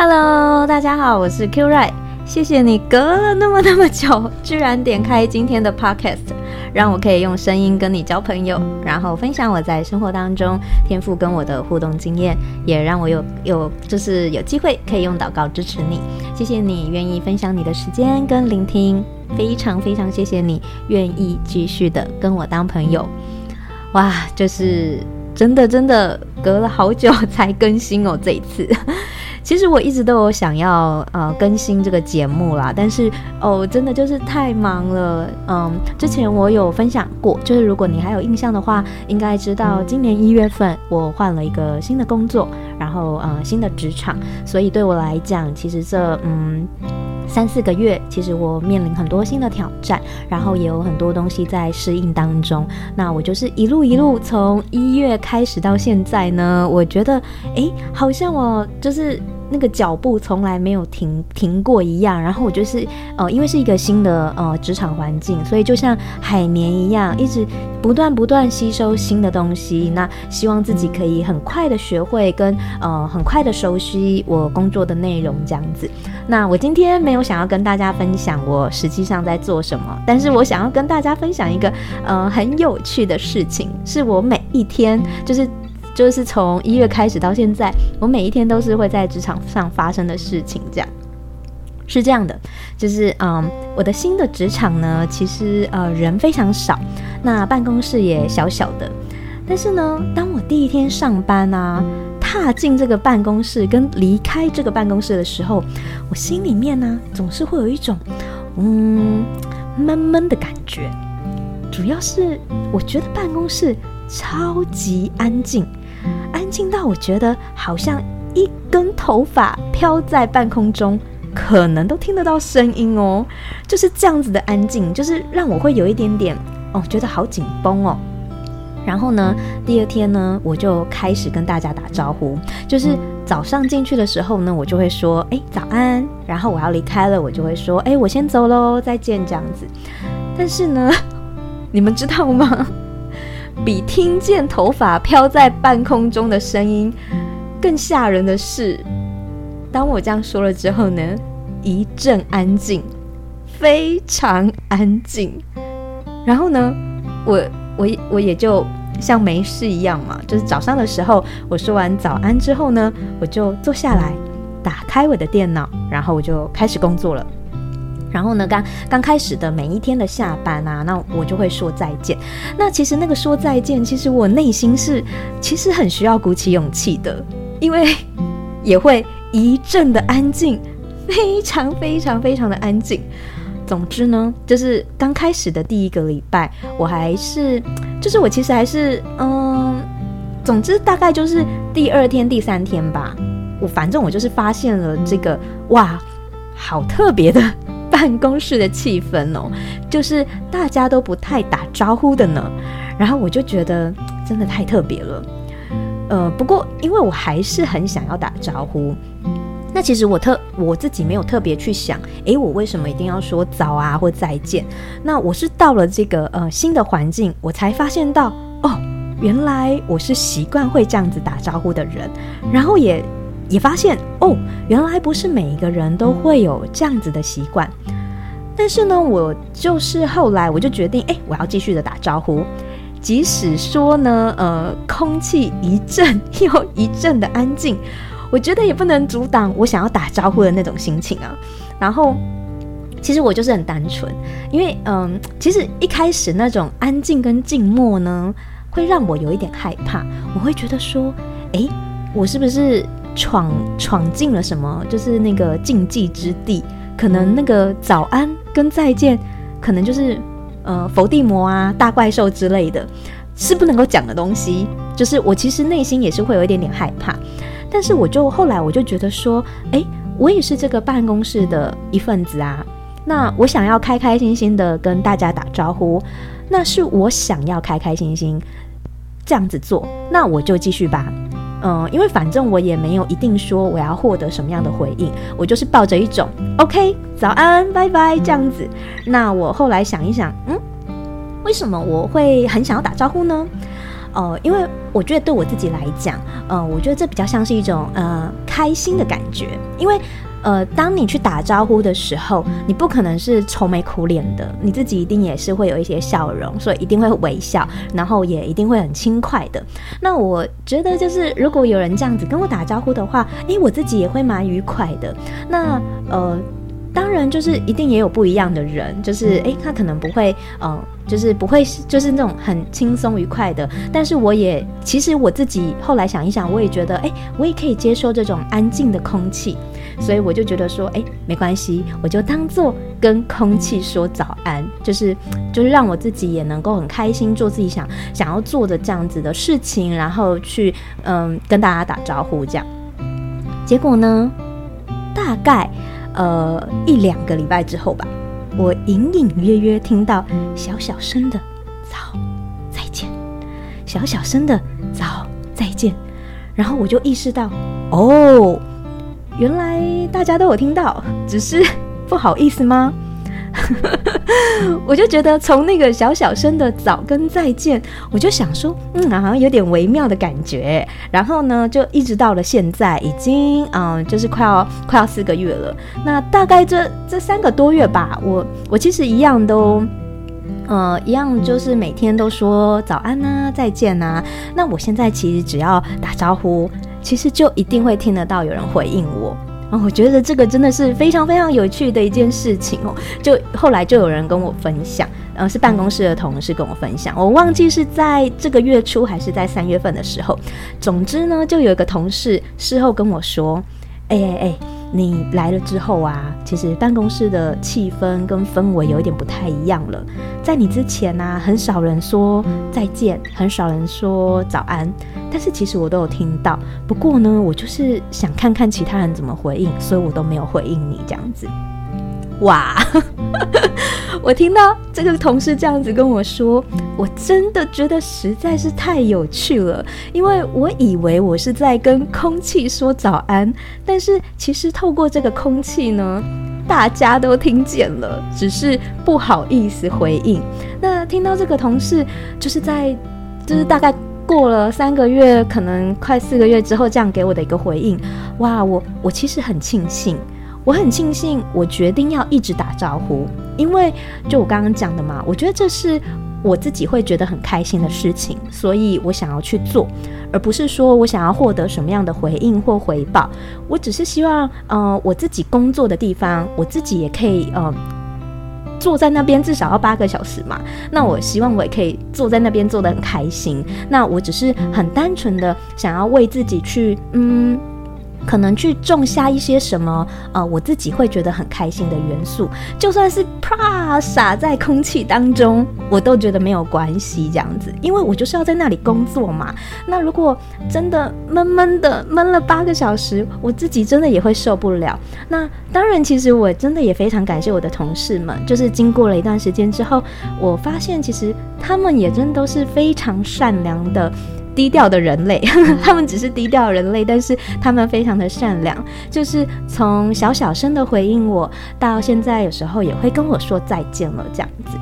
Hello，大家好，我是 Q Ray，谢谢你隔了那么那么久，居然点开今天的 Podcast，让我可以用声音跟你交朋友，然后分享我在生活当中天赋跟我的互动经验，也让我有有就是有机会可以用祷告支持你。谢谢你愿意分享你的时间跟聆听，非常非常谢谢你愿意继续的跟我当朋友。哇，就是真的真的隔了好久才更新哦，这一次。其实我一直都有想要呃更新这个节目啦，但是哦真的就是太忙了。嗯，之前我有分享过，就是如果你还有印象的话，应该知道今年一月份我换了一个新的工作，然后呃新的职场，所以对我来讲，其实这嗯三四个月，其实我面临很多新的挑战，然后也有很多东西在适应当中。那我就是一路一路从一月开始到现在呢，我觉得诶，好像我就是。那个脚步从来没有停停过一样，然后我就是呃，因为是一个新的呃职场环境，所以就像海绵一样，一直不断不断吸收新的东西。那希望自己可以很快的学会跟呃很快的熟悉我工作的内容这样子。那我今天没有想要跟大家分享我实际上在做什么，但是我想要跟大家分享一个呃很有趣的事情，是我每一天就是。就是从一月开始到现在，我每一天都是会在职场上发生的事情。这样是这样的，就是嗯，我的新的职场呢，其实呃人非常少，那办公室也小小的。但是呢，当我第一天上班啊，踏进这个办公室跟离开这个办公室的时候，我心里面呢总是会有一种嗯闷闷的感觉。主要是我觉得办公室超级安静。安静到我觉得好像一根头发飘在半空中，可能都听得到声音哦。就是这样子的安静，就是让我会有一点点哦，觉得好紧绷哦。然后呢，第二天呢，我就开始跟大家打招呼。就是早上进去的时候呢，我就会说：“哎，早安。”然后我要离开了，我就会说：“哎，我先走喽，再见。”这样子。但是呢，你们知道吗？比听见头发飘在半空中的声音更吓人的是，当我这样说了之后呢，一阵安静，非常安静。然后呢，我我我也就像没事一样嘛，就是早上的时候，我说完早安之后呢，我就坐下来，打开我的电脑，然后我就开始工作了。然后呢，刚刚开始的每一天的下班啊，那我就会说再见。那其实那个说再见，其实我内心是其实很需要鼓起勇气的，因为也会一阵的安静，非常非常非常的安静。总之呢，就是刚开始的第一个礼拜，我还是就是我其实还是嗯，总之大概就是第二天、第三天吧。我反正我就是发现了这个哇，好特别的。办公室的气氛哦，就是大家都不太打招呼的呢。然后我就觉得真的太特别了。呃，不过因为我还是很想要打招呼。那其实我特我自己没有特别去想，诶，我为什么一定要说早啊或再见？那我是到了这个呃新的环境，我才发现到哦，原来我是习惯会这样子打招呼的人。然后也。也发现哦，原来不是每一个人都会有这样子的习惯。但是呢，我就是后来我就决定，哎，我要继续的打招呼，即使说呢，呃，空气一阵又一阵的安静，我觉得也不能阻挡我想要打招呼的那种心情啊。然后，其实我就是很单纯，因为嗯、其实一开始那种安静跟静默呢，会让我有一点害怕，我会觉得说，哎，我是不是？闯闯进了什么？就是那个禁忌之地，可能那个早安跟再见，可能就是呃伏地魔啊、大怪兽之类的，是不能够讲的东西。就是我其实内心也是会有一点点害怕，但是我就后来我就觉得说，诶，我也是这个办公室的一份子啊。那我想要开开心心的跟大家打招呼，那是我想要开开心心这样子做，那我就继续吧。嗯，因为反正我也没有一定说我要获得什么样的回应，我就是抱着一种 OK，早安，拜拜这样子。那我后来想一想，嗯，为什么我会很想要打招呼呢？呃，因为我觉得对我自己来讲，呃，我觉得这比较像是一种呃开心的感觉，因为呃，当你去打招呼的时候，你不可能是愁眉苦脸的，你自己一定也是会有一些笑容，所以一定会微笑，然后也一定会很轻快的。那我觉得就是如果有人这样子跟我打招呼的话，诶，我自己也会蛮愉快的。那呃。当然，就是一定也有不一样的人，就是诶，他可能不会，嗯、就是不会是，就是那种很轻松愉快的。但是我也，其实我自己后来想一想，我也觉得，诶，我也可以接受这种安静的空气，所以我就觉得说，诶，没关系，我就当做跟空气说早安，就是就是让我自己也能够很开心做自己想想要做的这样子的事情，然后去嗯、跟大家打招呼这样。结果呢，大概。呃，一两个礼拜之后吧，我隐隐约约听到小小声的“早再见”，小小声的“早再见”，然后我就意识到，哦，原来大家都有听到，只是不好意思吗？我就觉得从那个小小声的早跟再见，我就想说，嗯，好像有点微妙的感觉。然后呢，就一直到了现在，已经嗯，就是快要快要四个月了。那大概这这三个多月吧，我我其实一样都，呃，一样就是每天都说早安呐，再见呐。那我现在其实只要打招呼，其实就一定会听得到有人回应我。哦，我觉得这个真的是非常非常有趣的一件事情哦。就后来就有人跟我分享，嗯，是办公室的同事跟我分享，我忘记是在这个月初还是在三月份的时候。总之呢，就有一个同事事后跟我说：“哎哎哎。”你来了之后啊，其实办公室的气氛跟氛围有一点不太一样了。在你之前呢、啊，很少人说再见，很少人说早安，但是其实我都有听到。不过呢，我就是想看看其他人怎么回应，所以我都没有回应你这样子。哇！我听到这个同事这样子跟我说，我真的觉得实在是太有趣了。因为我以为我是在跟空气说早安，但是其实透过这个空气呢，大家都听见了，只是不好意思回应。那听到这个同事就是在，就是大概过了三个月，可能快四个月之后，这样给我的一个回应，哇！我我其实很庆幸。我很庆幸，我决定要一直打招呼，因为就我刚刚讲的嘛，我觉得这是我自己会觉得很开心的事情，所以我想要去做，而不是说我想要获得什么样的回应或回报。我只是希望，呃，我自己工作的地方，我自己也可以，呃，坐在那边至少要八个小时嘛。那我希望我也可以坐在那边做得很开心。那我只是很单纯的想要为自己去，嗯。可能去种下一些什么，呃，我自己会觉得很开心的元素，就算是啪洒在空气当中，我都觉得没有关系，这样子，因为我就是要在那里工作嘛。那如果真的闷闷的闷了八个小时，我自己真的也会受不了。那当然，其实我真的也非常感谢我的同事们，就是经过了一段时间之后，我发现其实他们也真的都是非常善良的。低调的人类，他们只是低调人类，但是他们非常的善良，就是从小小声的回应我，到现在有时候也会跟我说再见了这样子。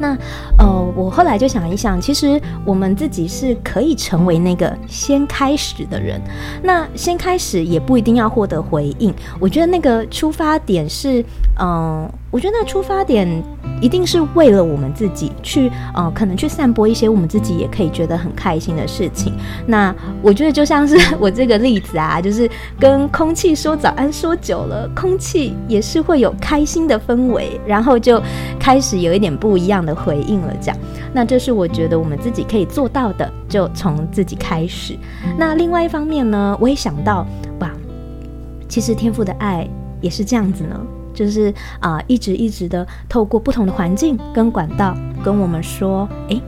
那呃，我后来就想一想，其实我们自己是可以成为那个先开始的人。那先开始也不一定要获得回应，我觉得那个出发点是，嗯、呃，我觉得那出发点。一定是为了我们自己去，呃，可能去散播一些我们自己也可以觉得很开心的事情。那我觉得就像是我这个例子啊，就是跟空气说早安说久了，空气也是会有开心的氛围，然后就开始有一点不一样的回应了。这样，那这是我觉得我们自己可以做到的，就从自己开始。那另外一方面呢，我也想到，哇，其实天赋的爱也是这样子呢。就是啊、一直一直的透过不同的环境跟管道跟我们说，诶，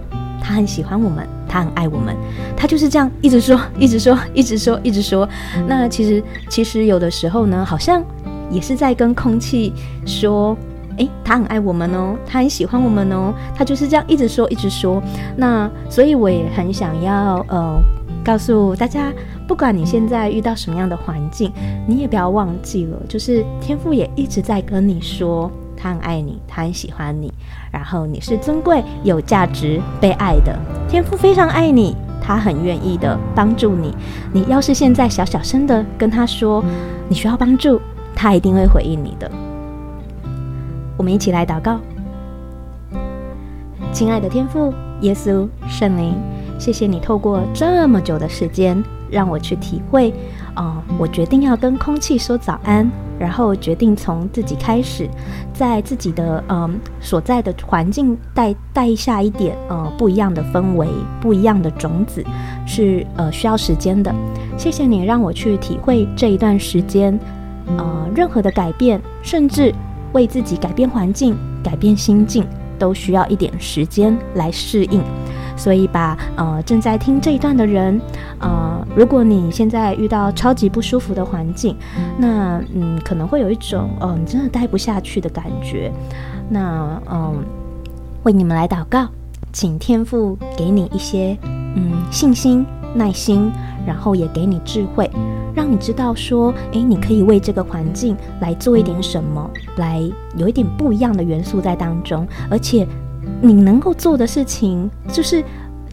他很喜欢我们，他很爱我们，他就是这样一直说，一直说，一直说，一直说。那其实其实有的时候呢，好像也是在跟空气说，诶，他很爱我们哦，他很喜欢我们哦，他就是这样一直说，一直说。那所以我也很想要呃。告诉大家，不管你现在遇到什么样的环境，你也不要忘记了，就是天父也一直在跟你说，他很爱你，他很喜欢你，然后你是尊贵、有价值、被爱的。天父非常爱你，他很愿意的帮助你。你要是现在小小声的跟他说你需要帮助，他一定会回应你的。我们一起来祷告，亲爱的天父耶稣圣灵，谢谢你透过这么久的时间让我去体会。呃，我决定要跟空气说早安，然后决定从自己开始，在自己的嗯、呃、所在的环境带带下一点呃不一样的氛围，不一样的种子，是呃需要时间的。谢谢你让我去体会这一段时间，呃，任何的改变，甚至为自己改变环境、改变心境，都需要一点时间来适应。所以把呃正在听这一段的人，呃，如果你现在遇到超级不舒服的环境，那嗯可能会有一种哦你真的待不下去的感觉，那嗯为你们来祷告，请天父给你一些嗯信心、耐心，然后也给你智慧，让你知道说，诶，你可以为这个环境来做一点什么，来有一点不一样的元素在当中，而且。你能够做的事情，就是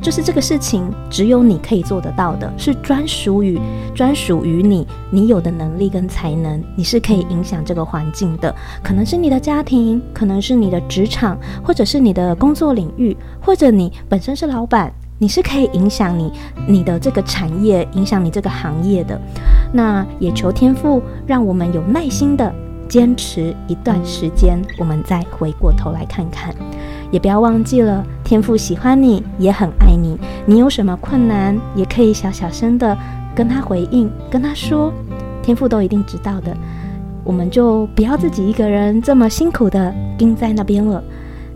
就是这个事情，只有你可以做得到的，是专属于专属于你，你有的能力跟才能，你是可以影响这个环境的。可能是你的家庭，可能是你的职场，或者是你的工作领域，或者你本身是老板，你是可以影响你你的这个产业，影响你这个行业的。那也求天赋，让我们有耐心的坚持一段时间，我们再回过头来看看。也不要忘记了，天赋喜欢你，也很爱你。你有什么困难，也可以小小声的跟他回应，跟他说，天赋都一定知道的。我们就不要自己一个人这么辛苦的盯在那边了。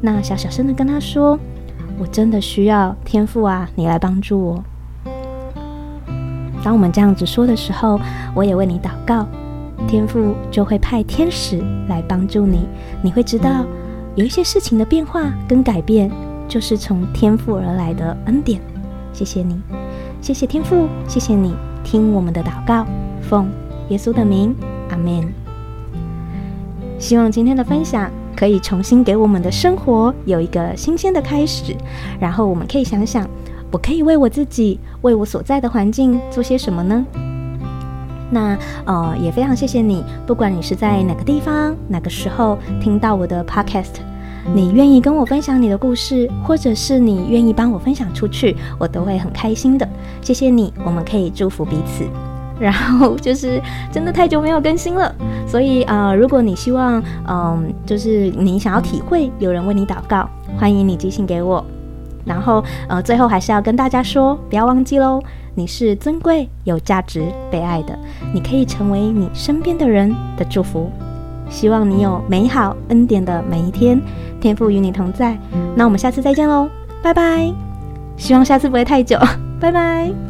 那小小声的跟他说，我真的需要天赋啊，你来帮助我。当我们这样子说的时候，我也为你祷告，天父就会派天使来帮助你。你会知道。有一些事情的变化跟改变，就是从天赋而来的恩典。谢谢你，谢谢天赋，谢谢你听我们的祷告，奉耶稣的名，阿门。希望今天的分享可以重新给我们的生活有一个新鲜的开始，然后我们可以想想，我可以为我自己，为我所在的环境做些什么呢？那呃，也非常谢谢你，不管你是在哪个地方、哪个时候听到我的 podcast，你愿意跟我分享你的故事，或者是你愿意帮我分享出去，我都会很开心的。谢谢你，我们可以祝福彼此。然后就是真的太久没有更新了，所以呃，如果你希望嗯、就是你想要体会有人为你祷告，欢迎你寄信给我。然后呃，最后还是要跟大家说，不要忘记喽。你是尊贵、有价值、被爱的，你可以成为你身边的人的祝福。希望你有美好恩典的每一天，天赋与你同在。那我们下次再见喽，拜拜。希望下次不会太久，拜拜。